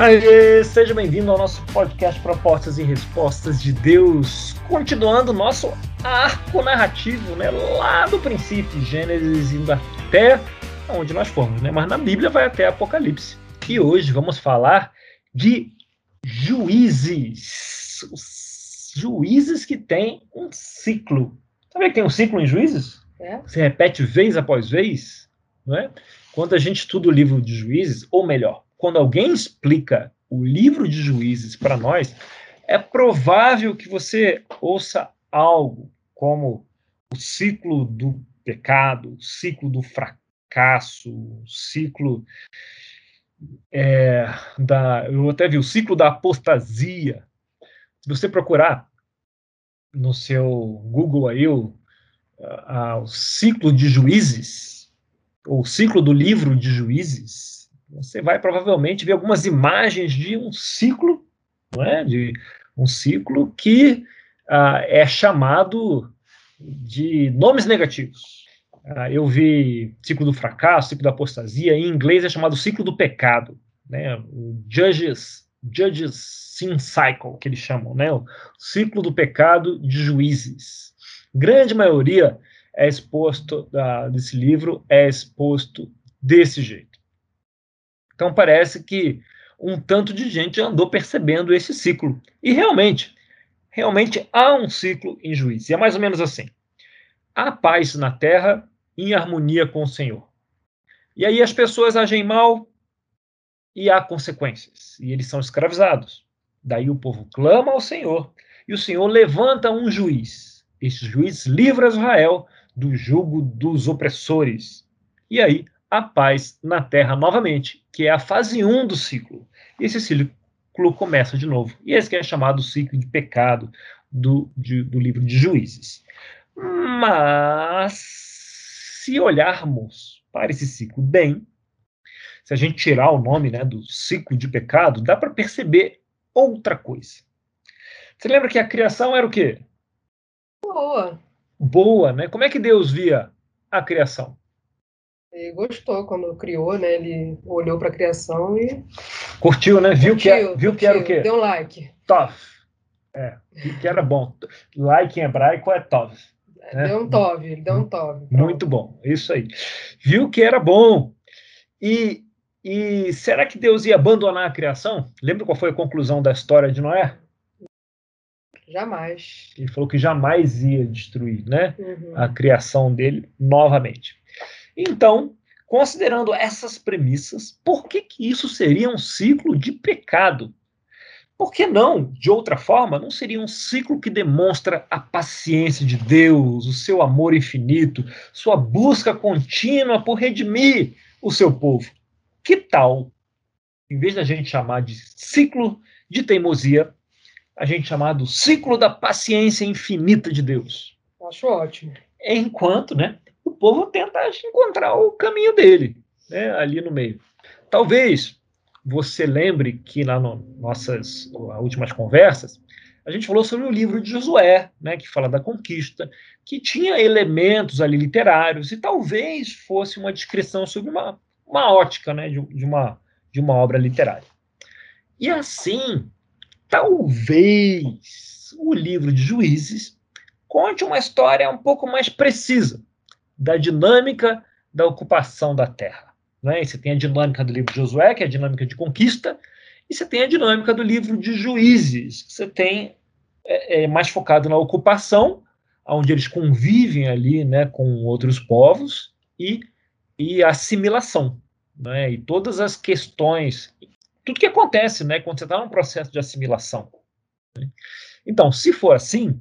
Aê, seja bem-vindo ao nosso podcast Propostas e Respostas de Deus, continuando o nosso arco narrativo, né, lá do princípio, Gênesis indo até onde nós fomos, né, mas na Bíblia vai até Apocalipse. E hoje vamos falar de juízes, Os juízes que têm um ciclo. Sabe que tem um ciclo em juízes? É? Se repete vez após vez, não é? Quando a gente estuda o livro de juízes, ou melhor, quando alguém explica o livro de juízes para nós, é provável que você ouça algo como o ciclo do pecado, o ciclo do fracasso, o ciclo é, da. Eu até vi o ciclo da apostasia. Se você procurar no seu Google aí o, a, o ciclo de juízes, ou o ciclo do livro de juízes, você vai provavelmente ver algumas imagens de um ciclo, não é? de um ciclo que ah, é chamado de nomes negativos. Ah, eu vi ciclo do fracasso, ciclo da apostasia, em inglês é chamado ciclo do pecado, né? o Judges, Judges Sin Cycle, que eles chamam, né? o ciclo do pecado de juízes. Grande maioria é exposto ah, desse livro é exposto desse jeito. Então parece que um tanto de gente andou percebendo esse ciclo. E realmente, realmente há um ciclo em juízo. E é mais ou menos assim: há paz na terra em harmonia com o Senhor. E aí as pessoas agem mal e há consequências. E eles são escravizados. Daí o povo clama ao Senhor e o Senhor levanta um juiz. Esse juiz livra Israel do jugo dos opressores. E aí a paz na terra novamente, que é a fase 1 do ciclo. E esse ciclo começa de novo. E esse que é chamado ciclo de pecado do, de, do livro de Juízes. Mas, se olharmos para esse ciclo bem, se a gente tirar o nome né, do ciclo de pecado, dá para perceber outra coisa. Você lembra que a criação era o quê? Boa. Boa, né? Como é que Deus via a criação? Ele gostou quando criou, né? Ele olhou para a criação e. Curtiu, né? Viu, curtiu, que, é, viu que era o quê? Deu um like. Tov. É, viu que era bom. Like em hebraico é Tov. Né? Deu um Tov, ele deu um Tov. Muito bom, isso aí. Viu que era bom. E, e será que Deus ia abandonar a criação? Lembra qual foi a conclusão da história de Noé? Jamais. Ele falou que jamais ia destruir né, uhum. a criação dele novamente. Então, considerando essas premissas, por que, que isso seria um ciclo de pecado? Por que não, de outra forma, não seria um ciclo que demonstra a paciência de Deus, o seu amor infinito, sua busca contínua por redimir o seu povo? Que tal, em vez da gente chamar de ciclo de teimosia, a gente chamar do ciclo da paciência infinita de Deus? Acho ótimo. Enquanto, né, o povo tenta encontrar o caminho dele, né, ali no meio. Talvez você lembre que nas no, nossas últimas conversas, a gente falou sobre o livro de Josué, né, que fala da conquista, que tinha elementos ali literários, e talvez fosse uma descrição sobre uma, uma ótica né, de, de, uma, de uma obra literária. E assim, talvez o livro de Juízes conte uma história um pouco mais precisa da dinâmica da ocupação da terra. Né? E você tem a dinâmica do livro de Josué, que é a dinâmica de conquista, e você tem a dinâmica do livro de Juízes, que você tem é, é, mais focado na ocupação, onde eles convivem ali né, com outros povos, e, e assimilação. Né? E todas as questões, tudo que acontece né, quando você está num processo de assimilação. Né? Então, se for assim,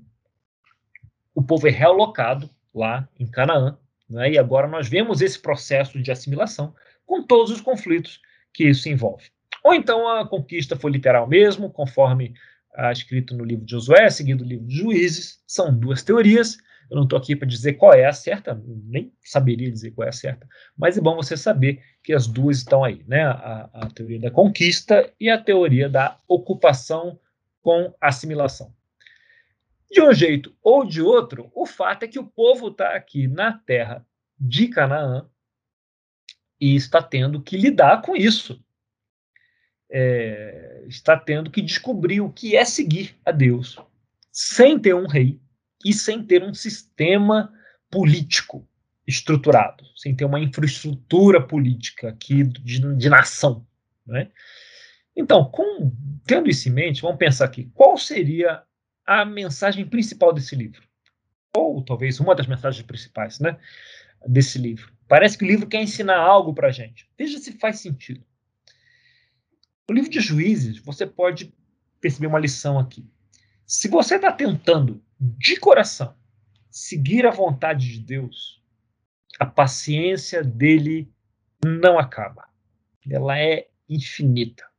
o povo é realocado lá em Canaã, né? E agora nós vemos esse processo de assimilação com todos os conflitos que isso envolve. Ou então a conquista foi literal mesmo, conforme ah, escrito no livro de Josué, seguido o livro de Juízes. São duas teorias. Eu não estou aqui para dizer qual é a certa, nem saberia dizer qual é a certa, mas é bom você saber que as duas estão aí, né? A, a teoria da conquista e a teoria da ocupação com assimilação. De um jeito ou de outro, o fato é que o povo está aqui na terra de Canaã e está tendo que lidar com isso. é, está tendo que descobrir o que é seguir a Deus sem ter um rei e sem ter um sistema político estruturado, sem ter uma infraestrutura política aqui de, de nação. Né? Então, com, tendo isso em mente, vamos pensar aqui: qual seria a mensagem principal desse livro? Ou talvez uma das mensagens principais né, desse livro. Parece que o livro quer ensinar algo para a gente. Veja se faz sentido. No livro de Juízes, você pode perceber uma lição aqui. Se você está tentando, de coração, seguir a vontade de Deus, a paciência dele não acaba. Ela é infinita.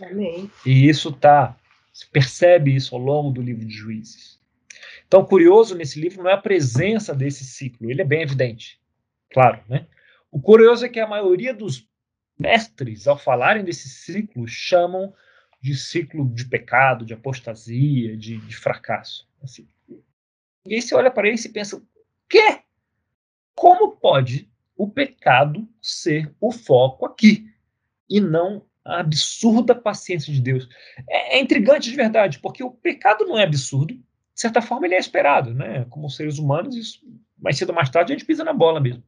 Amém. E isso tá, se percebe isso ao longo do livro de Juízes. Então, curioso nesse livro não é a presença desse ciclo, ele é bem evidente, claro, né? O curioso é que a maioria dos mestres, ao falarem desse ciclo, chamam de ciclo de pecado, de apostasia, de, de fracasso. Assim. E aí você olha para ele e pensa, quê? Como pode o pecado ser o foco aqui e não a absurda paciência de Deus? É, é intrigante de verdade, porque o pecado não é absurdo, de certa forma ele é esperado, né? Como seres humanos, isso mais cedo ou mais tarde a gente pisa na bola mesmo.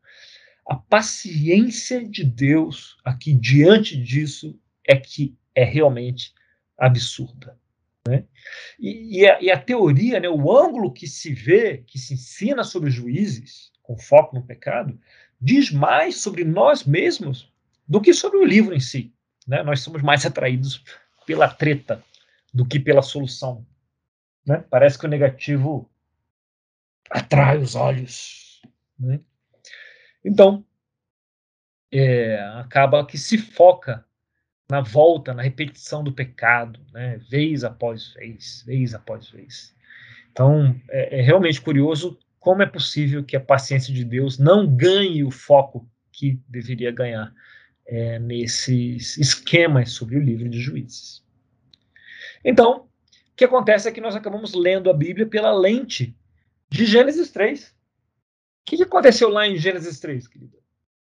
A paciência de Deus aqui diante disso é que é realmente absurda. Né? E, e, a, e, a, teoria, né, o ângulo que se vê, que se ensina sobre os juízes, com foco no pecado, diz mais sobre nós mesmos do que sobre o livro em si. Né? Nós somos mais atraídos pela treta do que pela solução. Né? Parece que o negativo atrai os olhos. Né? Então, é, acaba que se foca na volta, na repetição do pecado, né? vez após vez, vez após vez. Então, é, é, realmente curioso como é possível que a paciência de Deus não ganhe o foco que deveria ganhar é, nesses esquemas sobre o livro de Juízes. Então, o que acontece é que nós acabamos lendo a Bíblia pela lente de Gênesis 3. O que, que aconteceu lá em Gênesis 3, querida?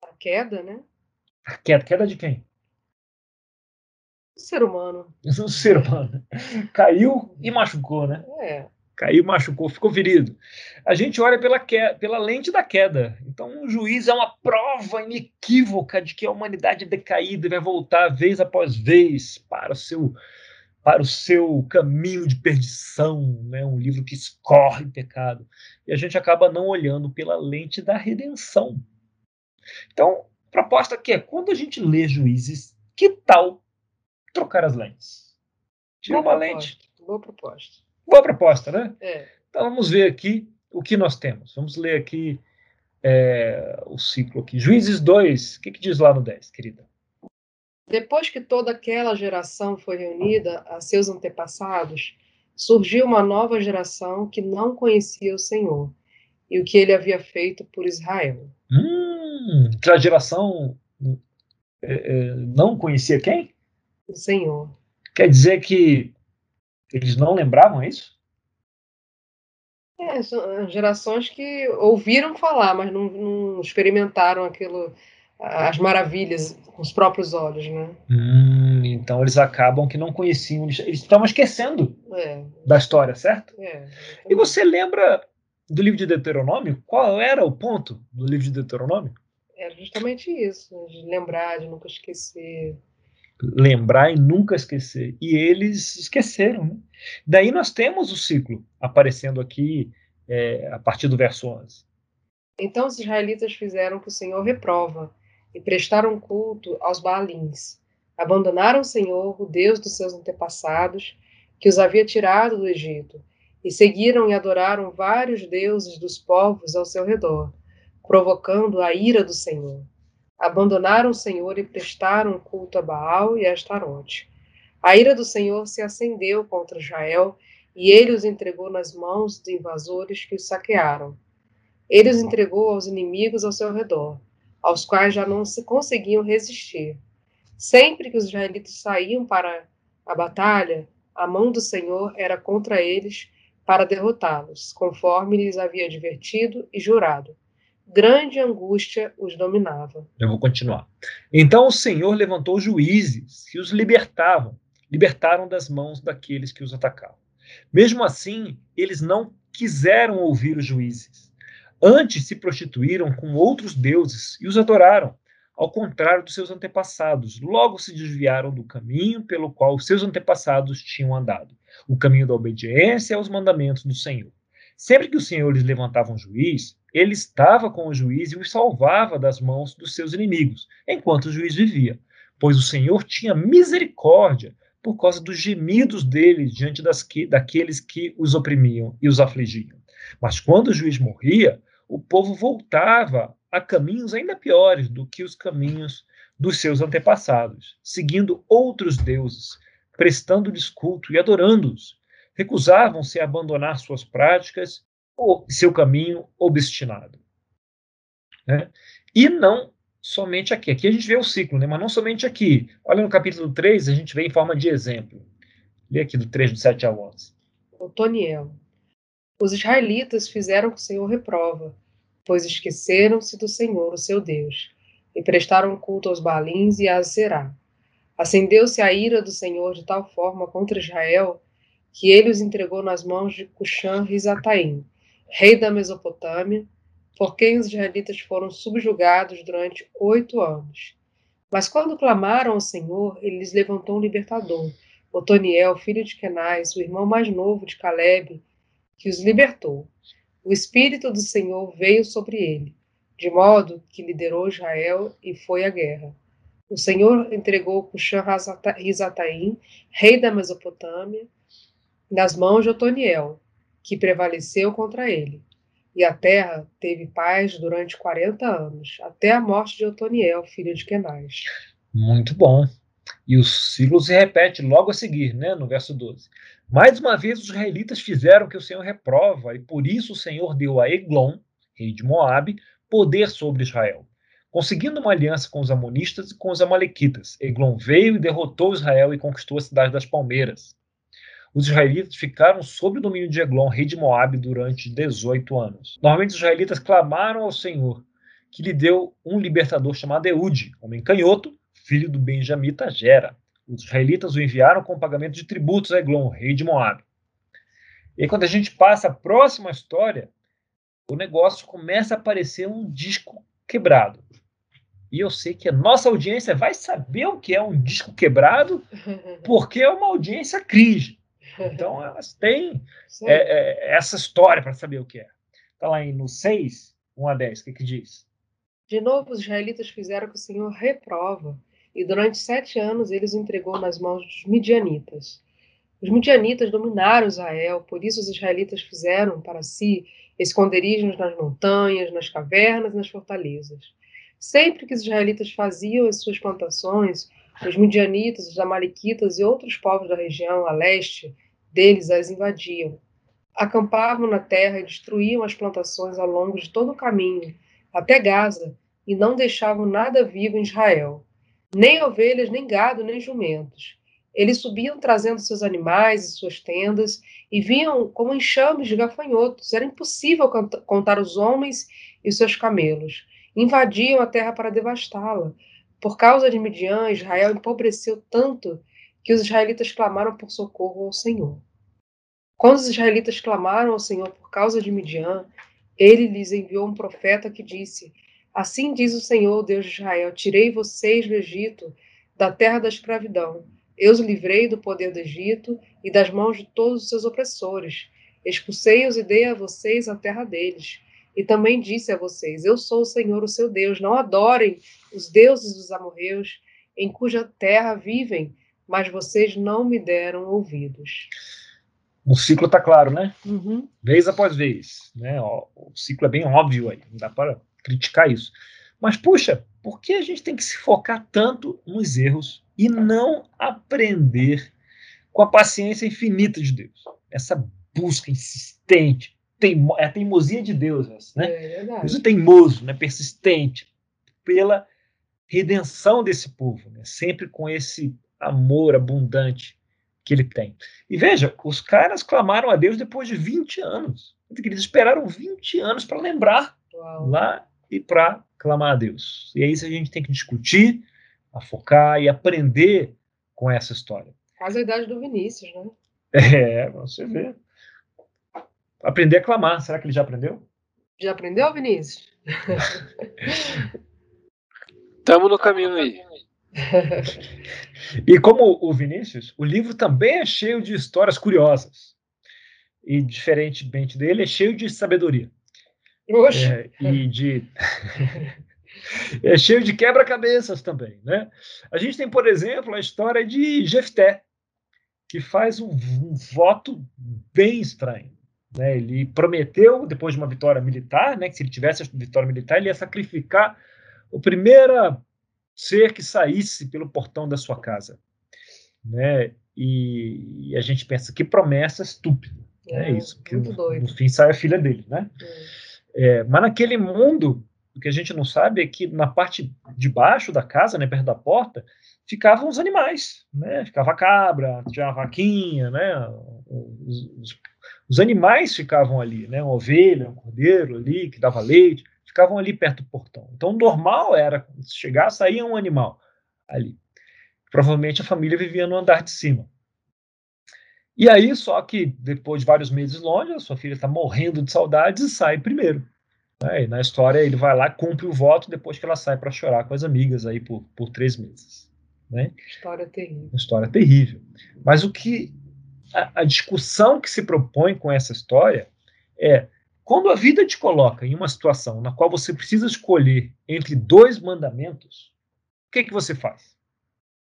A queda, né? A queda. Queda de quem? ser humano. Um ser humano. Caiu e machucou, né? É. Caiu, machucou, ficou ferido. A gente olha pela, que... pela lente da queda. Então, o juiz é uma prova inequívoca de que a humanidade é decaída e vai voltar vez após vez para o seu para o seu caminho de perdição, né? um livro que escorre pecado. E a gente acaba não olhando pela lente da redenção. Então, proposta que é, quando a gente lê Juízes, que tal trocar as lentes. Tira uma proposta, lente. Boa proposta. Boa proposta, né? É. Então vamos ver aqui o que nós temos. Vamos ler aqui é, o ciclo aqui. Juízes 2, o que, que diz lá no 10, querida? Depois que toda aquela geração foi reunida a seus antepassados, surgiu uma nova geração que não conhecia o Senhor e o que ele havia feito por Israel. Hum, aquela geração é, é, não conhecia quem? o Senhor. Quer dizer que eles não lembravam isso? É, são gerações que ouviram falar, mas não, não experimentaram aquilo, as maravilhas com os próprios olhos, né? Hum, então eles acabam que não conheciam, eles, estavam esquecendo é. da história, certo? É, e você lembra do livro de Deuteronômio? Qual era o ponto do livro de Deuteronômio? É justamente isso, de lembrar, de nunca esquecer lembrar e nunca esquecer. E eles esqueceram. Né? Daí nós temos o ciclo aparecendo aqui é, a partir do verso 11. Então os israelitas fizeram que o Senhor reprova e prestaram culto aos Baalins. Abandonaram o Senhor, o Deus dos seus antepassados, que os havia tirado do Egito, e seguiram e adoraram vários deuses dos povos ao seu redor, provocando a ira do Senhor abandonaram o Senhor e prestaram culto a Baal e a Astarote. A ira do Senhor se acendeu contra Israel e ele os entregou nas mãos dos invasores que os saquearam. Ele os entregou aos inimigos ao seu redor, aos quais já não se conseguiam resistir. Sempre que os israelitas saíam para a batalha, a mão do Senhor era contra eles para derrotá-los, conforme lhes havia advertido e jurado. Grande angústia os dominava. Eu vou continuar. Então o Senhor levantou juízes que os libertavam, libertaram das mãos daqueles que os atacavam. Mesmo assim, eles não quiseram ouvir os juízes. Antes se prostituíram com outros deuses e os adoraram, ao contrário dos seus antepassados. Logo se desviaram do caminho pelo qual seus antepassados tinham andado, o caminho da obediência aos mandamentos do Senhor. Sempre que o Senhor lhes levantava um juiz, ele estava com o juiz e os salvava das mãos dos seus inimigos, enquanto o juiz vivia, pois o Senhor tinha misericórdia por causa dos gemidos deles diante das que, daqueles que os oprimiam e os afligiam. Mas quando o juiz morria, o povo voltava a caminhos ainda piores do que os caminhos dos seus antepassados, seguindo outros deuses, prestando-lhes culto e adorando-os. Recusavam-se a abandonar suas práticas ou seu caminho obstinado. Né? E não somente aqui. Aqui a gente vê o ciclo, né? mas não somente aqui. Olha no capítulo 3, a gente vê em forma de exemplo. Lê aqui do 3, do 7 ao 11. Otoniel. Os israelitas fizeram que o Senhor reprova, pois esqueceram-se do Senhor, o seu Deus, e prestaram culto aos Balins e a Zerá. Acendeu-se a ira do Senhor de tal forma contra Israel que ele os entregou nas mãos de Cuxã-Rizataim, rei da Mesopotâmia, por quem os israelitas foram subjugados durante oito anos. Mas quando clamaram ao Senhor, ele lhes levantou um libertador, Otoniel, filho de Kenais, o irmão mais novo de Caleb, que os libertou. O Espírito do Senhor veio sobre ele, de modo que liderou Israel e foi à guerra. O Senhor entregou Cuxã-Rizataim, rei da Mesopotâmia, nas mãos de Otoniel, que prevaleceu contra ele. E a terra teve paz durante 40 anos, até a morte de Otoniel, filho de Kenaz. Muito bom. E o ciclo se repete logo a seguir, né, no verso 12. Mais uma vez os israelitas fizeram o que o Senhor reprova, e por isso o Senhor deu a Eglon, rei de Moabe, poder sobre Israel. Conseguindo uma aliança com os amonistas e com os amalequitas, Eglon veio e derrotou Israel e conquistou a cidade das palmeiras os israelitas ficaram sob o domínio de Eglon, rei de Moabe, durante 18 anos. Normalmente os israelitas clamaram ao Senhor, que lhe deu um libertador chamado Eude, homem canhoto, filho do benjamita Gera. Os israelitas o enviaram com pagamento de tributos a Eglon, rei de Moabe. E aí, quando a gente passa a próxima história, o negócio começa a aparecer um disco quebrado. E eu sei que a nossa audiência vai saber o que é um disco quebrado, porque é uma audiência cringe. Então, elas têm é, é, essa história para saber o que é. Está lá em, no 6, 1 a 10, o que, que diz? De novo, os israelitas fizeram o que o Senhor reprova, e durante sete anos eles entregou nas mãos dos midianitas. Os midianitas dominaram Israel, por isso os israelitas fizeram para si esconderijos nas montanhas, nas cavernas, nas fortalezas. Sempre que os israelitas faziam as suas plantações, os midianitas, os amalequitas e outros povos da região a leste deles as invadiam. Acampavam na terra e destruíam as plantações ao longo de todo o caminho, até Gaza, e não deixavam nada vivo em Israel, nem ovelhas, nem gado, nem jumentos. Eles subiam trazendo seus animais e suas tendas e vinham como enxames de gafanhotos. Era impossível contar os homens e seus camelos. Invadiam a terra para devastá-la. Por causa de Midian, Israel empobreceu tanto que os israelitas clamaram por socorro ao Senhor. Quando os israelitas clamaram ao Senhor por causa de Midian, ele lhes enviou um profeta que disse: Assim diz o Senhor, Deus de Israel: Tirei vocês do Egito, da terra da escravidão. Eu os livrei do poder do Egito e das mãos de todos os seus opressores. Expulsei-os e dei a vocês a terra deles. E também disse a vocês: Eu sou o Senhor, o seu Deus. Não adorem os deuses dos amorreus, em cuja terra vivem, mas vocês não me deram ouvidos. O ciclo está claro, né? Uhum. Vez após vez. Né? O ciclo é bem óbvio aí, não dá para criticar isso. Mas, puxa, por que a gente tem que se focar tanto nos erros e não aprender com a paciência infinita de Deus? Essa busca insistente, teimo, é a teimosia de Deus, né? É verdade. Deus é teimoso, né? persistente, pela redenção desse povo, né? sempre com esse amor abundante que ele tem. E veja, os caras clamaram a Deus depois de 20 anos. Eles esperaram 20 anos para lembrar Uau. lá e para clamar a Deus. E é isso que a gente tem que discutir, a focar e aprender com essa história. Quase a idade do Vinícius, né? É, você vê. Aprender a clamar. Será que ele já aprendeu? Já aprendeu, Vinícius? Estamos no caminho aí. e como o Vinícius, o livro também é cheio de histórias curiosas. E, diferentemente dele, é cheio de sabedoria. É, e de. é cheio de quebra-cabeças também. Né? A gente tem, por exemplo, a história de Jefté, que faz um, um voto bem estranho. Né? Ele prometeu, depois de uma vitória militar, né, que se ele tivesse a vitória militar, ele ia sacrificar o primeiro ser que saísse pelo portão da sua casa. Né? E, e a gente pensa que promessa estúpida. É, é isso, que no, no, fim sai a filha dele. Né? É. É, mas naquele mundo, o que a gente não sabe é que na parte de baixo da casa, né, perto da porta, ficavam os animais, né? Ficava a cabra, tinha a vaquinha, né? Os, os, os, animais ficavam ali, né? Uma ovelha, um cordeiro ali que dava leite, ficavam ali perto do portão. Então, normal era chegar, saía um animal ali. Provavelmente a família vivia no andar de cima. E aí, só que depois de vários meses longe, a sua filha está morrendo de saudades e sai primeiro. Né? E na história, ele vai lá, cumpre o voto depois que ela sai para chorar com as amigas aí por, por três meses. Né? História terrível. História terrível. Mas o que a, a discussão que se propõe com essa história é quando a vida te coloca em uma situação na qual você precisa escolher entre dois mandamentos, o que, que você faz?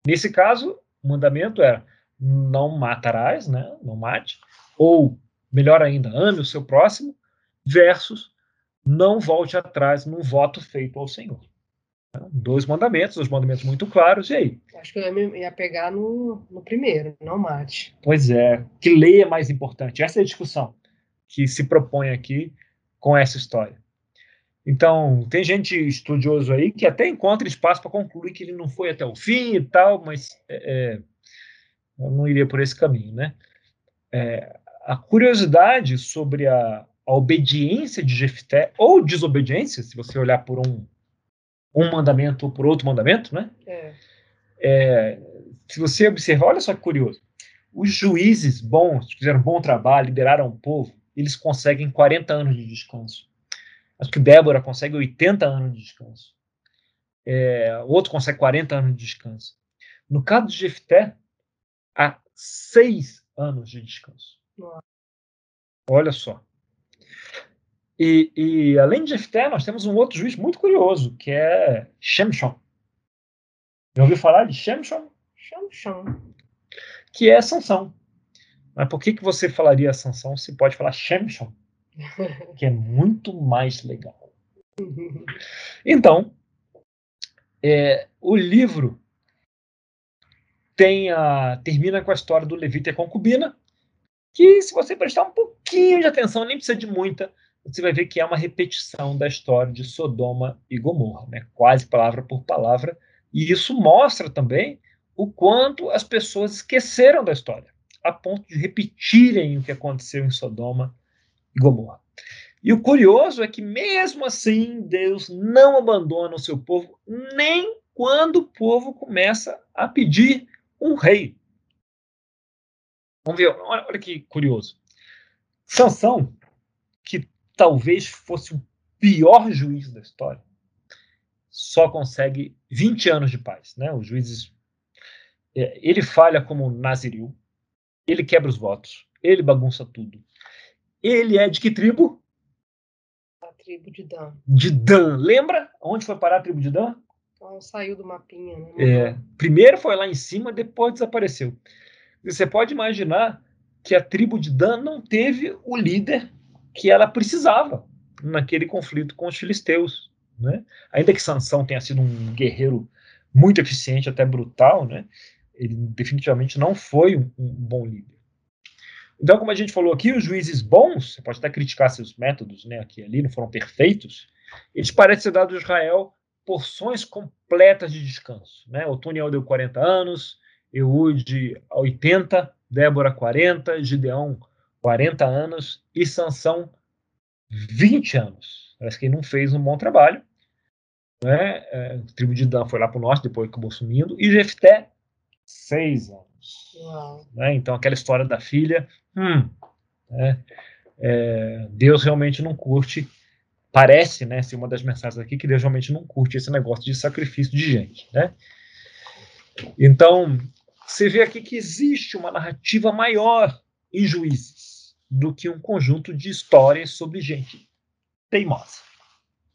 Nesse caso, o mandamento era não matarás, né? não mate, ou, melhor ainda, ame o seu próximo, versus não volte atrás num voto feito ao Senhor. Dois mandamentos, dois mandamentos muito claros, e aí? Acho que eu ia pegar no, no primeiro, não mate. Pois é, que lei é mais importante? Essa é a discussão que se propõe aqui com essa história. Então, tem gente estudioso aí que até encontra espaço para concluir que ele não foi até o fim e tal, mas é, é eu não iria por esse caminho, né? É, a curiosidade sobre a, a obediência de Jefté, ou desobediência, se você olhar por um um mandamento por outro mandamento, né? É. É, se você observar, olha só que curioso. Os juízes bons, que fizeram um bom trabalho, lideraram o povo, eles conseguem 40 anos de descanso. Acho que Débora consegue 80 anos de descanso. É, outro consegue 40 anos de descanso. No caso de Jefté, há seis anos de descanso. Olha só. E, e, além de Jefté, nós temos um outro juiz muito curioso, que é Shemshon. Já ouviu falar de Shemshon? Shemshon. Que é Sansão. Mas por que, que você falaria Sansão se pode falar Shemshon? que é muito mais legal. Então, é, o livro tem a, termina com a história do Levita e a concubina, que se você prestar um pouquinho de atenção, nem precisa de muita, você vai ver que é uma repetição da história de Sodoma e Gomorra, né? quase palavra por palavra, e isso mostra também o quanto as pessoas esqueceram da história, a ponto de repetirem o que aconteceu em Sodoma e Gomorra. E o curioso é que, mesmo assim, Deus não abandona o seu povo, nem quando o povo começa a pedir um rei. Vamos ver, olha, olha que curioso. Sansão, que talvez fosse o pior juiz da história, só consegue 20 anos de paz. Né? Os juízes. É, ele falha como Naziril, ele quebra os votos, ele bagunça tudo. Ele é de que tribo? A tribo de Dan. De Dan. Lembra onde foi parar a tribo de Dan? Então, saiu do mapinha. Né? É, primeiro foi lá em cima, depois desapareceu. Você pode imaginar que a tribo de Dan não teve o líder que ela precisava naquele conflito com os filisteus. Né? Ainda que Sansão tenha sido um guerreiro muito eficiente, até brutal, né? ele definitivamente não foi um, um bom líder. Então, como a gente falou aqui, os juízes bons, você pode até criticar seus métodos, né, aqui ali, não foram perfeitos, eles parecem ser dados a Israel porções completas de descanso. Né? Otoniel deu 40 anos, Eude 80, Débora 40, Gideão 40 anos e Sansão 20 anos. Parece que ele não fez um bom trabalho. né? É, a tribo de Dan foi lá para o norte, depois acabou sumindo. E Jefté, seis anos. Né? Então, aquela história da filha, hum, né? é, Deus realmente não curte. Parece, né, ser uma das mensagens aqui, que Deus realmente não curte esse negócio de sacrifício de gente, né? Então, você vê aqui que existe uma narrativa maior em Juízes do que um conjunto de histórias sobre gente teimosa.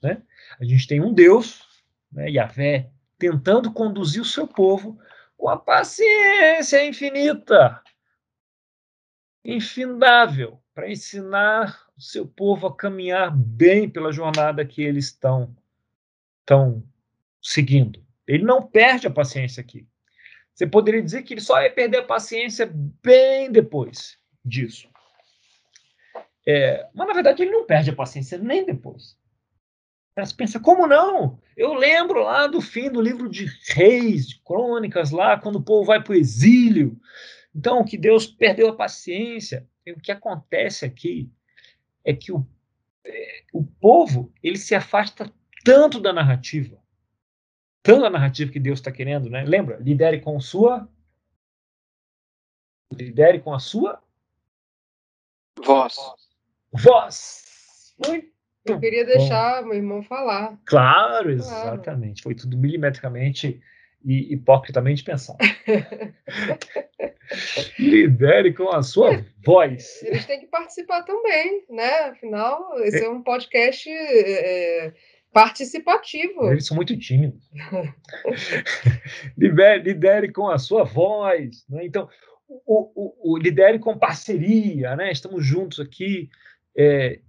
Né? A gente tem um Deus, né, Yahvé, tentando conduzir o seu povo com a paciência infinita, infindável, para ensinar o seu povo a caminhar bem pela jornada que eles estão, estão seguindo. Ele não perde a paciência aqui. Você poderia dizer que ele só ia perder a paciência bem depois disso. É, mas, na verdade, ele não perde a paciência nem depois. Você pensa, como não? Eu lembro lá do fim do livro de Reis, de Crônicas, lá, quando o povo vai para o exílio. Então, que Deus perdeu a paciência. E o que acontece aqui é que o, é, o povo ele se afasta tanto da narrativa, tanto da narrativa que Deus está querendo, né? Lembra? Lidere com sua. Lidere com a sua. Voz. Voz. Muito eu queria deixar Bom, meu irmão falar. Claro, exatamente. Claro. Foi tudo milimetricamente e hipocritamente pensado. Lidere com a sua voz. Eles têm que participar também, né? Afinal, esse é, é um podcast é, participativo. Eles são muito tímidos. lidere, lidere com a sua voz. Né? Então, o, o, o, lidere com parceria, né? Estamos juntos aqui. É,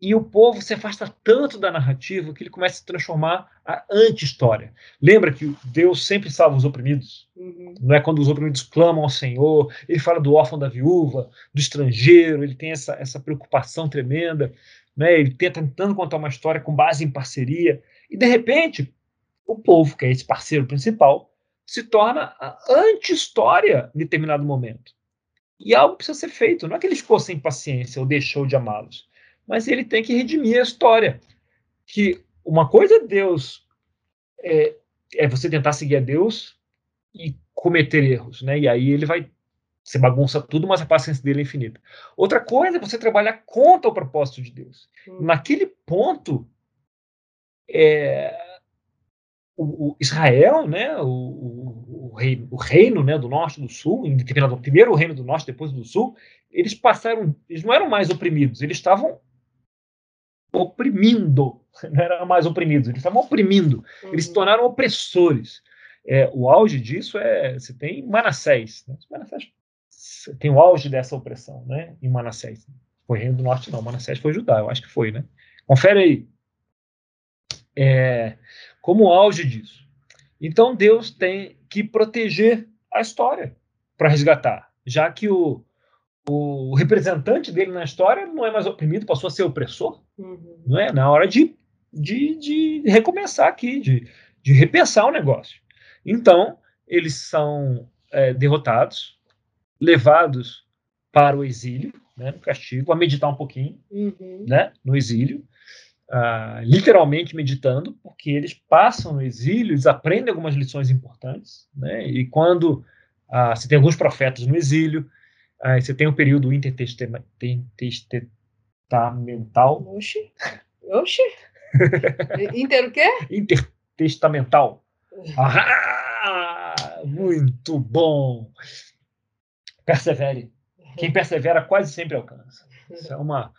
e o povo se afasta tanto da narrativa que ele começa a se transformar a anti-história. Lembra que Deus sempre salva os oprimidos? Uhum. Não é quando os oprimidos clamam ao Senhor, ele fala do órfão da viúva, do estrangeiro, ele tem essa, essa preocupação tremenda, né? ele tenta tentando contar uma história com base em parceria, e de repente, o povo, que é esse parceiro principal, se torna a anti-história em determinado momento. E algo precisa ser feito, não é que ele ficou sem paciência ou deixou de amá-los mas ele tem que redimir a história. Que uma coisa é Deus é, é você tentar seguir a Deus e cometer erros, né? E aí ele vai você bagunça tudo, mas a paciência dele é infinita. Outra coisa é você trabalhar contra o propósito de Deus. Hum. Naquele ponto, é, o, o, Israel, né, o, o, reino, o reino né, do norte e do sul, em determinado primeiro o reino do norte, depois do sul, eles passaram, eles não eram mais oprimidos, eles estavam oprimindo, não eram mais oprimidos, eles estavam oprimindo, uhum. eles se tornaram opressores. É, o auge disso é, você tem Manassés, né? Manassés tem o auge dessa opressão, né, em Manassés. Foi Reino do Norte não, Manassés foi Judá, eu acho que foi, né? Confere aí. É, como o auge disso. Então Deus tem que proteger a história para resgatar, já que o, o representante dele na história não é mais oprimido, passou a ser opressor, uhum. não é? Na hora de, de, de recomeçar aqui, de, de repensar o negócio. Então, eles são é, derrotados, levados para o exílio, né, no castigo, a meditar um pouquinho, uhum. né, no exílio, uh, literalmente meditando, porque eles passam no exílio, eles aprendem algumas lições importantes, né, e quando uh, se tem alguns profetas no exílio, Aí você tem o um período intertestamental. Oxi. Oxi. Inter o quê? Intertestamental. Ah, muito bom. Persevere. Quem persevera quase sempre alcança. Isso é uma,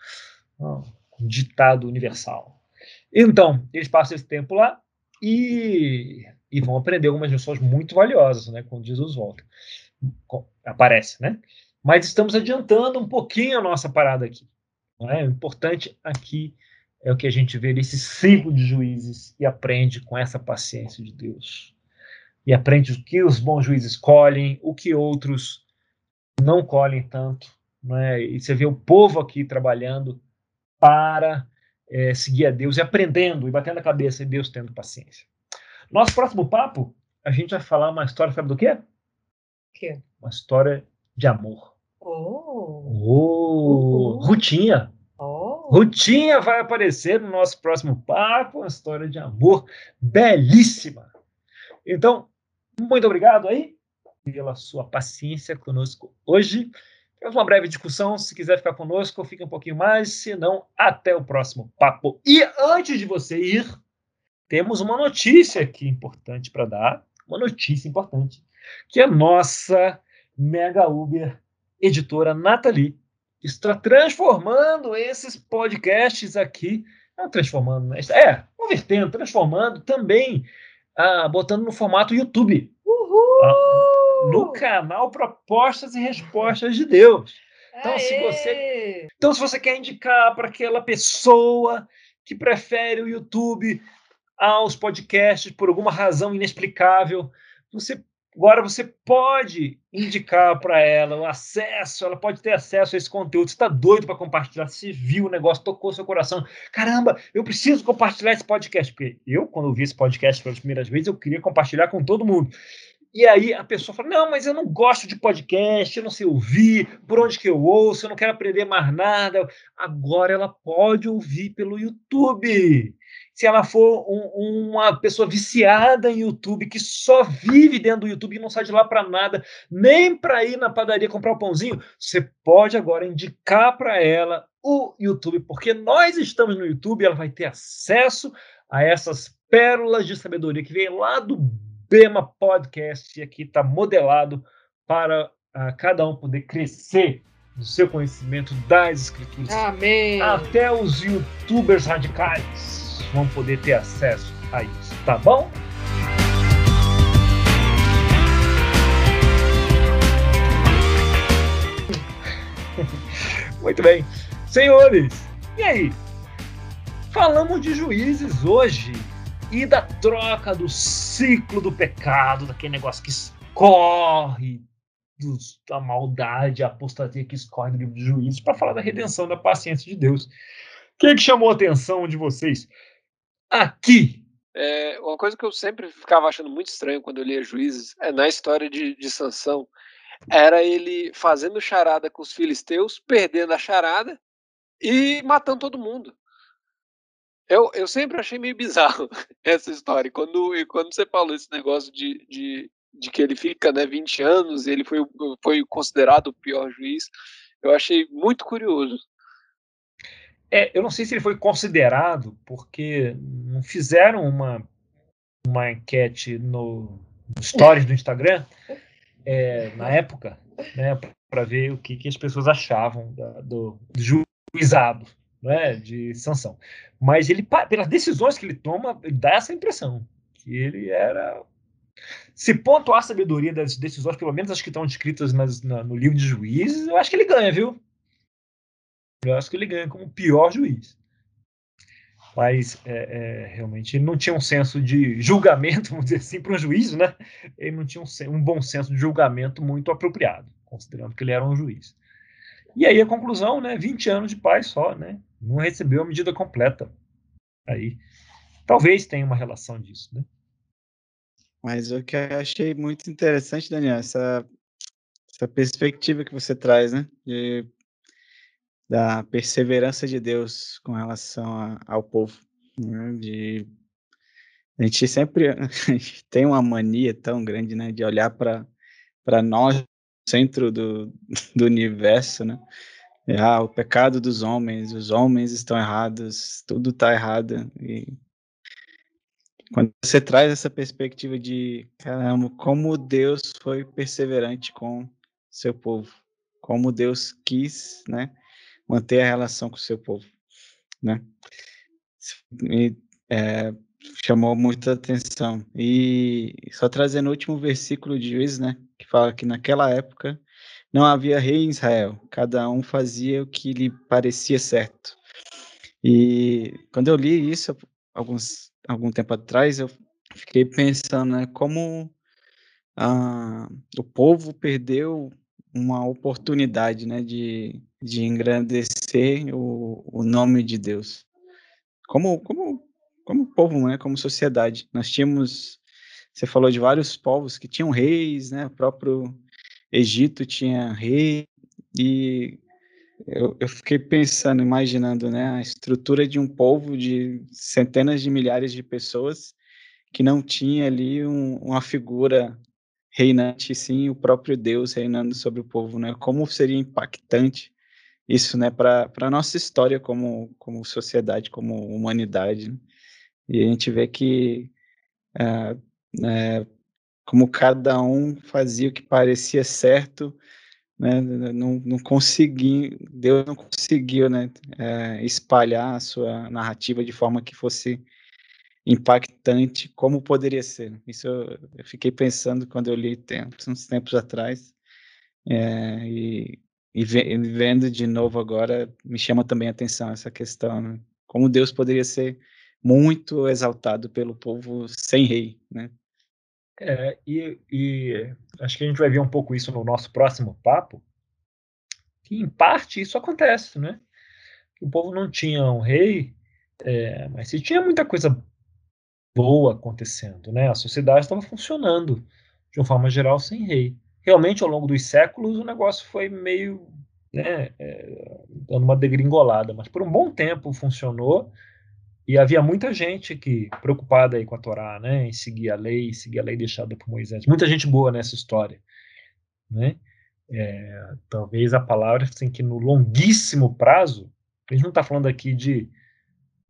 um ditado universal. Então, eles passam esse tempo lá e, e vão aprender algumas lições muito valiosas, né? Quando Jesus volta. Aparece, né? Mas estamos adiantando um pouquinho a nossa parada aqui. É? O importante aqui é o que a gente vê nesse ciclo de juízes e aprende com essa paciência de Deus. E aprende o que os bons juízes colhem, o que outros não colhem tanto. É? E você vê o povo aqui trabalhando para é, seguir a Deus e aprendendo e batendo a cabeça e Deus tendo paciência. Nosso próximo papo, a gente vai falar uma história, sabe do quê? quê? Uma história de amor. Oh! Oh! Rutinha! Oh! Rutinha vai aparecer no nosso próximo papo, uma história de amor belíssima. Então, muito obrigado aí pela sua paciência conosco hoje. Temos uma breve discussão. Se quiser ficar conosco, fique um pouquinho mais. Se não, até o próximo papo. E antes de você ir, temos uma notícia aqui importante para dar. Uma notícia importante. Que a nossa Mega Uber editora Nathalie está transformando esses podcasts aqui. Não transformando, né? É, convertendo, transformando também, ah, botando no formato YouTube. Uhul! Ah, no canal Propostas e Respostas de Deus. Então, se você, então, se você quer indicar para aquela pessoa que prefere o YouTube aos podcasts por alguma razão inexplicável, você Agora você pode indicar para ela o acesso, ela pode ter acesso a esse conteúdo. Você está doido para compartilhar? Você viu o negócio, tocou seu coração. Caramba, eu preciso compartilhar esse podcast. Porque eu, quando eu vi esse podcast pelas primeiras vezes, eu queria compartilhar com todo mundo. E aí a pessoa fala: Não, mas eu não gosto de podcast, eu não sei ouvir, por onde que eu ouço, eu não quero aprender mais nada. Agora ela pode ouvir pelo YouTube se ela for um, uma pessoa viciada em YouTube, que só vive dentro do YouTube e não sai de lá para nada, nem para ir na padaria comprar o um pãozinho, você pode agora indicar para ela o YouTube, porque nós estamos no YouTube, ela vai ter acesso a essas pérolas de sabedoria que vem lá do Bema Podcast e aqui está modelado para uh, cada um poder crescer no seu conhecimento das escrituras. Amém. Até os youtubers radicais vão poder ter acesso a isso, tá bom? Muito bem. Senhores, e aí? Falamos de juízes hoje e da troca do ciclo do pecado, daquele negócio que escorre dos, da maldade, a apostasia que escorre do livro de juízes, para falar da redenção, da paciência de Deus. O que, é que chamou a atenção de vocês? aqui. É, uma coisa que eu sempre ficava achando muito estranho quando eu lia Juízes, é na história de, de Sansão, era ele fazendo charada com os filisteus, perdendo a charada e matando todo mundo. Eu, eu sempre achei meio bizarro essa história. Quando, quando você falou esse negócio de, de, de que ele fica né, 20 anos e ele foi, foi considerado o pior juiz, eu achei muito curioso. É, eu não sei se ele foi considerado, porque não fizeram uma, uma enquete no, no stories do Instagram é, na época, né, para ver o que, que, as pessoas achavam da, do, do juizado né, de sanção. Mas ele, pelas decisões que ele toma, ele dá essa impressão que ele era. Se pontuar a sabedoria das decisões, pelo menos as que estão escritas nas, na, no livro de juízes, eu acho que ele ganha, viu? Eu acho que ele ganha como pior juiz. Mas é, é, realmente ele não tinha um senso de julgamento, vamos dizer assim, para um juiz, né? Ele não tinha um, um, bom senso de julgamento muito apropriado, considerando que ele era um juiz. E aí a conclusão, né? 20 anos de paz só, né? Não recebeu a medida completa. Aí talvez tenha uma relação disso, né? Mas o que eu achei muito interessante, Daniel, essa, essa perspectiva que você traz, né? De da perseverança de Deus com relação a, ao povo. Né? De, a gente sempre a gente tem uma mania tão grande né, de olhar para nós, centro do, do universo, né? Ah, o pecado dos homens, os homens estão errados, tudo está errado. E quando você traz essa perspectiva de, caramba, como Deus foi perseverante com seu povo, como Deus quis, né? manter a relação com seu povo, né? É, chamou muita atenção. E só trazendo o último versículo de Juízes, né? Que fala que naquela época não havia rei em Israel, cada um fazia o que lhe parecia certo. E quando eu li isso, alguns, algum tempo atrás, eu fiquei pensando, né, como ah, o povo perdeu uma oportunidade, né, de, de engrandecer o, o nome de Deus. Como, como, como povo, né, como sociedade. Nós tínhamos, você falou de vários povos que tinham reis, né, o próprio Egito tinha rei, e eu, eu fiquei pensando, imaginando, né, a estrutura de um povo de centenas de milhares de pessoas que não tinha ali um, uma figura reinante, sim, o próprio Deus reinando sobre o povo, né? Como seria impactante isso, né, para a nossa história como, como sociedade, como humanidade. Né? E a gente vê que é, como cada um fazia o que parecia certo, né, não, não consegui, Deus não conseguiu, né, é, espalhar a sua narrativa de forma que fosse impactante como poderia ser. Isso eu, eu fiquei pensando quando eu li tempos, uns tempos atrás, é, e, e, vendo de novo agora, me chama também a atenção essa questão, né? como Deus poderia ser muito exaltado pelo povo sem rei, né? É, e, e, acho que a gente vai ver um pouco isso no nosso próximo papo, que em parte isso acontece, né? O povo não tinha um rei, é, mas se tinha muita coisa boa acontecendo, né? A sociedade estava funcionando de uma forma geral sem rei. Realmente, ao longo dos séculos, o negócio foi meio né, é, dando uma degringolada, mas por um bom tempo funcionou e havia muita gente que preocupada aí com a Torá, né, em seguir a lei, seguir a lei deixada por Moisés. Muita gente boa nessa história, né? É, talvez a palavra assim que no longuíssimo prazo, a gente não está falando aqui de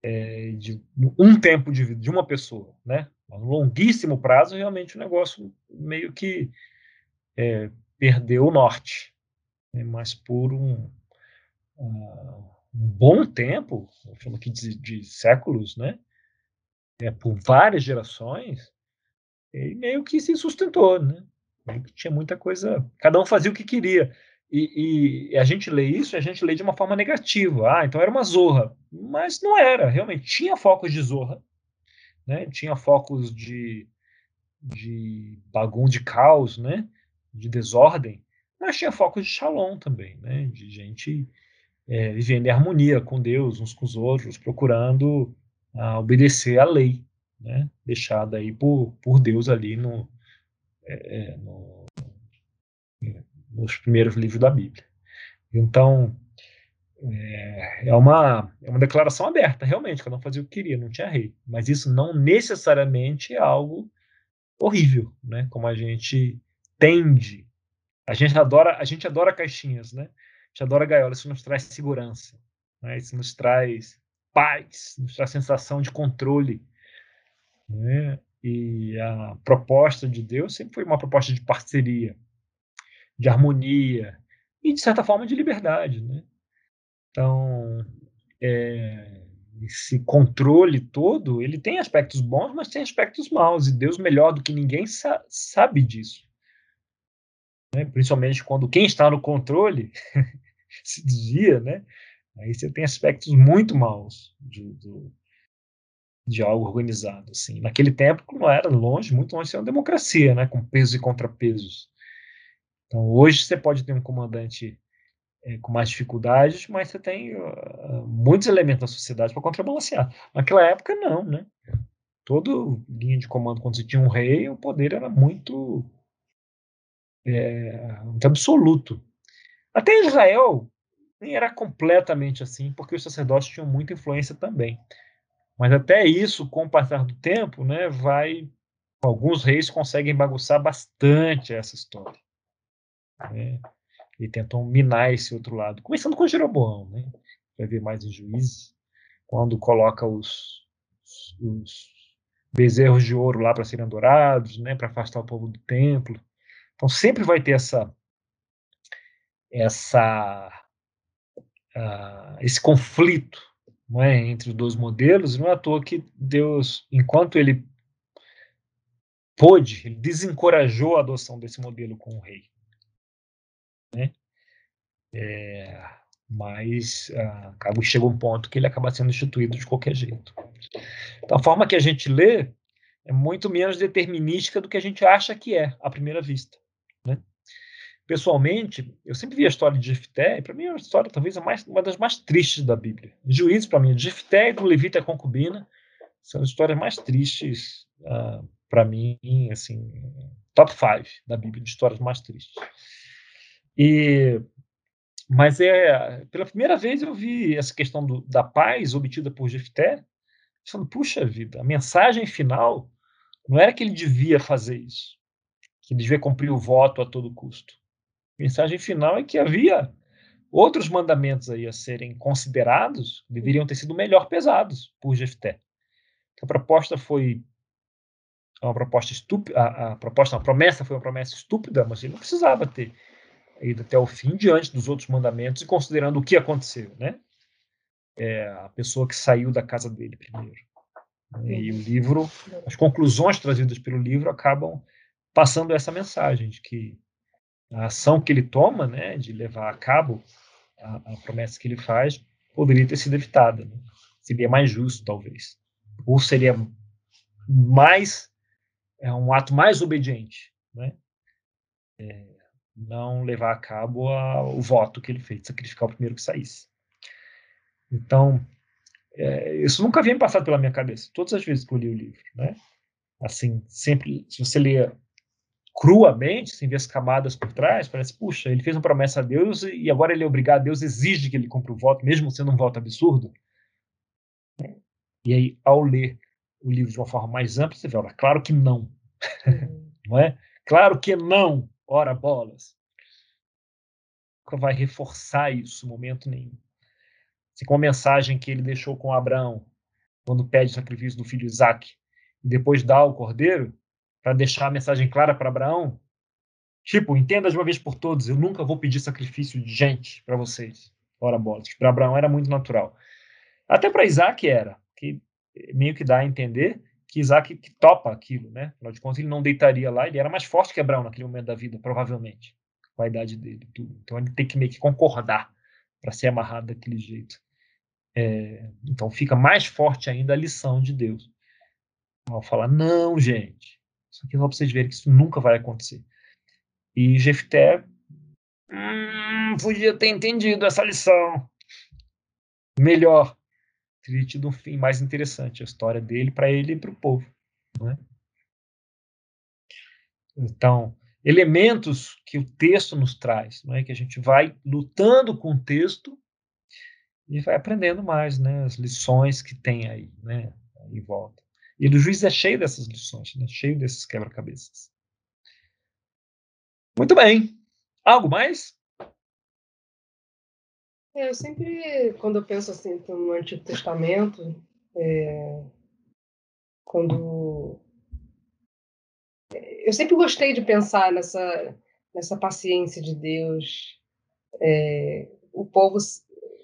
é, de um tempo de vida de uma pessoa, né? Um longuíssimo prazo, realmente o negócio meio que é, perdeu o norte. Né? Mas por um, um, bom tempo, falando aqui de, de, séculos, né? É, por várias gerações, ele meio que se sustentou, né? Meio que tinha muita coisa, cada um fazia o que queria. E, e, a gente lê isso, a gente lê de uma forma negativa. Ah, então era uma zorra. Mas não era, realmente. Tinha focos de zorra, né? tinha focos de, de bagunça, de caos, né? de desordem, mas tinha focos de shalom também, né? de gente é, vivendo em harmonia com Deus, uns com os outros, procurando ah, obedecer à lei, né? deixada aí por, por Deus ali no, é, é no nos primeiros livros da Bíblia. Então, é, é, uma, é uma declaração aberta, realmente, cada um fazia o que queria, não tinha rei. Mas isso não necessariamente é algo horrível, né? Como a gente tende. A gente adora, a gente adora caixinhas, né? Gente adora gaiolas, isso nos traz segurança, né? isso nos traz paz, nos traz sensação de controle. Né? E a proposta de Deus sempre foi uma proposta de parceria de harmonia e, de certa forma, de liberdade. Né? Então, é, esse controle todo, ele tem aspectos bons, mas tem aspectos maus, e Deus, melhor do que ninguém, sa sabe disso. Né? Principalmente quando quem está no controle se desvia, né? aí você tem aspectos muito maus de, de, de algo organizado. Assim. Naquele tempo, não era longe, muito longe de ser uma democracia, né? com pesos e contrapesos. Então, hoje você pode ter um comandante é, com mais dificuldades, mas você tem uh, muitos elementos da sociedade para contrabalancear. Naquela época, não, né? Todo linha de comando, quando você tinha um rei, o poder era muito, é, absoluto. Até Israel nem era completamente assim, porque os sacerdotes tinham muita influência também. Mas até isso, com o passar do tempo, né, vai alguns reis conseguem bagunçar bastante essa história. Né? E tentam minar esse outro lado. Começando com Jeroboão, né? vai ver mais em juízes, quando coloca os, os bezerros de ouro lá para serem adorados, né? para afastar o povo do templo. Então sempre vai ter essa essa uh, esse conflito não é, entre os dois modelos. Não é à toa que Deus, enquanto ele pôde, ele desencorajou a adoção desse modelo com o rei né? É, mas ah, acaba chega um ponto que ele acaba sendo instituído de qualquer jeito. Então, a forma que a gente lê é muito menos determinística do que a gente acha que é à primeira vista. Né? Pessoalmente, eu sempre vi a história de Jefté, e para mim é uma história talvez a mais, uma das mais tristes da Bíblia. Juízes, para mim, Jefté e do Levita a concubina são as histórias mais tristes uh, para mim, assim, top 5 da Bíblia, de histórias mais tristes. E Mas é pela primeira vez eu vi essa questão do, da paz obtida por Jefté, falando, puxa vida, a mensagem final não era que ele devia fazer isso, que devia cumprir o voto a todo custo. A mensagem final é que havia outros mandamentos aí a serem considerados, deveriam ter sido melhor pesados por Jefté. A proposta foi uma proposta estúpida, a, a proposta, a promessa foi uma promessa estúpida, mas ele não precisava ter ido até o fim diante dos outros mandamentos e considerando o que aconteceu, né? É, a pessoa que saiu da casa dele primeiro. E o livro, as conclusões trazidas pelo livro acabam passando essa mensagem de que a ação que ele toma, né, de levar a cabo a, a promessa que ele faz, poderia ter sido evitada. Né? Seria mais justo, talvez. Ou seria mais é um ato mais obediente, né? É, não levar a cabo a, o voto que ele fez, sacrificar o primeiro que saísse. Então, é, isso nunca havia me passado pela minha cabeça, todas as vezes que eu li o livro, né? Assim, sempre, se você lê cruamente, sem ver as camadas por trás, parece, puxa, ele fez uma promessa a Deus e agora ele é obrigado, Deus exige que ele cumpra o voto, mesmo sendo um voto absurdo. E aí, ao ler o livro de uma forma mais ampla, você vê, olha, claro que não. Uhum. não é? Claro que não, ora bolas. Nunca vai reforçar isso em momento nenhum. Se com a mensagem que ele deixou com Abraão, quando pede o sacrifício do filho Isaac, e depois dá o cordeiro, para deixar a mensagem clara para Abraão, tipo, entenda de uma vez por todas, eu nunca vou pedir sacrifício de gente para vocês. Ora bolas. Para Abraão era muito natural. Até para Isaac era, que meio que dá a entender que Isaac que topa aquilo, né? Afinal de contas, ele não deitaria lá, ele era mais forte que Abraão naquele momento da vida, provavelmente, com a idade dele. Tudo. Então ele tem que meio que concordar para ser amarrado daquele jeito. É, então fica mais forte ainda a lição de Deus. Ao falar, não, gente, aqui é só para vocês verem que isso nunca vai acontecer. E Jefté hum, podia ter entendido essa lição melhor teria tido um fim mais interessante, a história dele para ele e para o povo. É? Então, elementos que o texto nos traz, não é? que a gente vai lutando com o texto e vai aprendendo mais né? as lições que tem aí, né? em volta. E o juiz é cheio dessas lições, né? cheio desses quebra-cabeças. Muito bem. Algo mais? É, eu sempre, quando eu penso assim no Antigo Testamento, é, quando eu sempre gostei de pensar nessa nessa paciência de Deus. É, o povo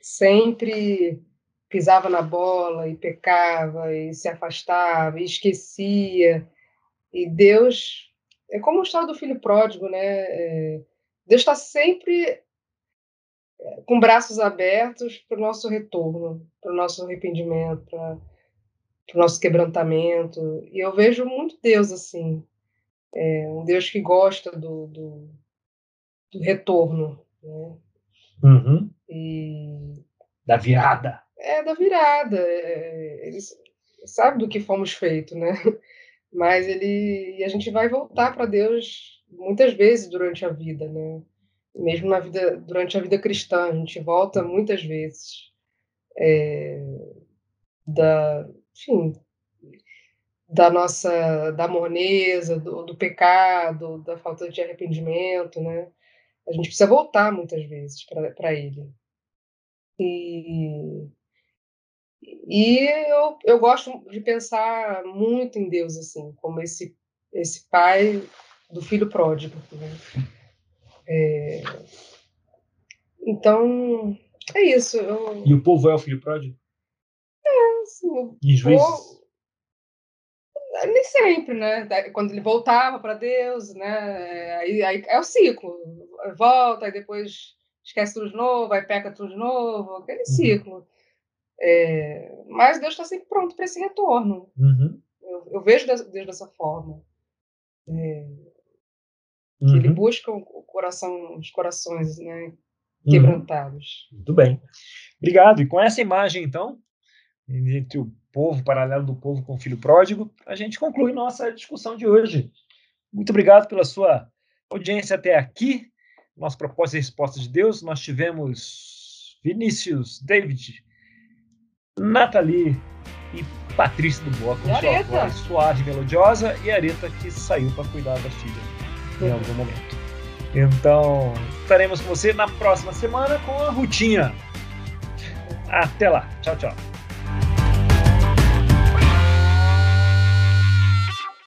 sempre pisava na bola e pecava e se afastava e esquecia. E Deus é como o estado do filho pródigo, né? É, Deus está sempre com braços abertos para o nosso retorno, para o nosso arrependimento, para o nosso quebrantamento. E eu vejo muito Deus assim, é, um Deus que gosta do, do, do retorno. Né? Uhum. E, da virada. É, da virada. É, ele sabe do que fomos feitos, né? Mas ele. E a gente vai voltar para Deus muitas vezes durante a vida, né? mesmo na vida durante a vida cristã a gente volta muitas vezes é, da enfim da nossa da morneza do, do, pecado da falta de arrependimento né a gente precisa voltar muitas vezes para ele e e eu, eu gosto de pensar muito em Deus assim como esse esse pai do filho pródigo né? É... Então, é isso. Eu... E o povo é o filho pródigo? É, assim. E juízes? Povo... Nem sempre, né? Quando ele voltava para Deus, né? Aí, aí é o ciclo. Volta, aí depois esquece tudo de novo, aí peca tudo de novo, aquele uhum. ciclo. É... mas Deus está sempre pronto para esse retorno. Uhum. Eu, eu, vejo Deus dessa forma. É... Uhum. Que ele uhum. busca o coração, os corações né, uhum. quebrantados. Muito bem. Obrigado. E com essa imagem, então, entre o povo, paralelo do povo com o filho pródigo, a gente conclui nossa discussão de hoje. Muito obrigado pela sua audiência até aqui. nossa proposta e resposta de Deus. Nós tivemos Vinícius, David, Nathalie e Patrícia do Boa com sua voz suave e melodiosa e Areta que saiu para cuidar da filha em algum momento. Então, estaremos com você na próxima semana com a Rutinha. Até lá. Tchau, tchau.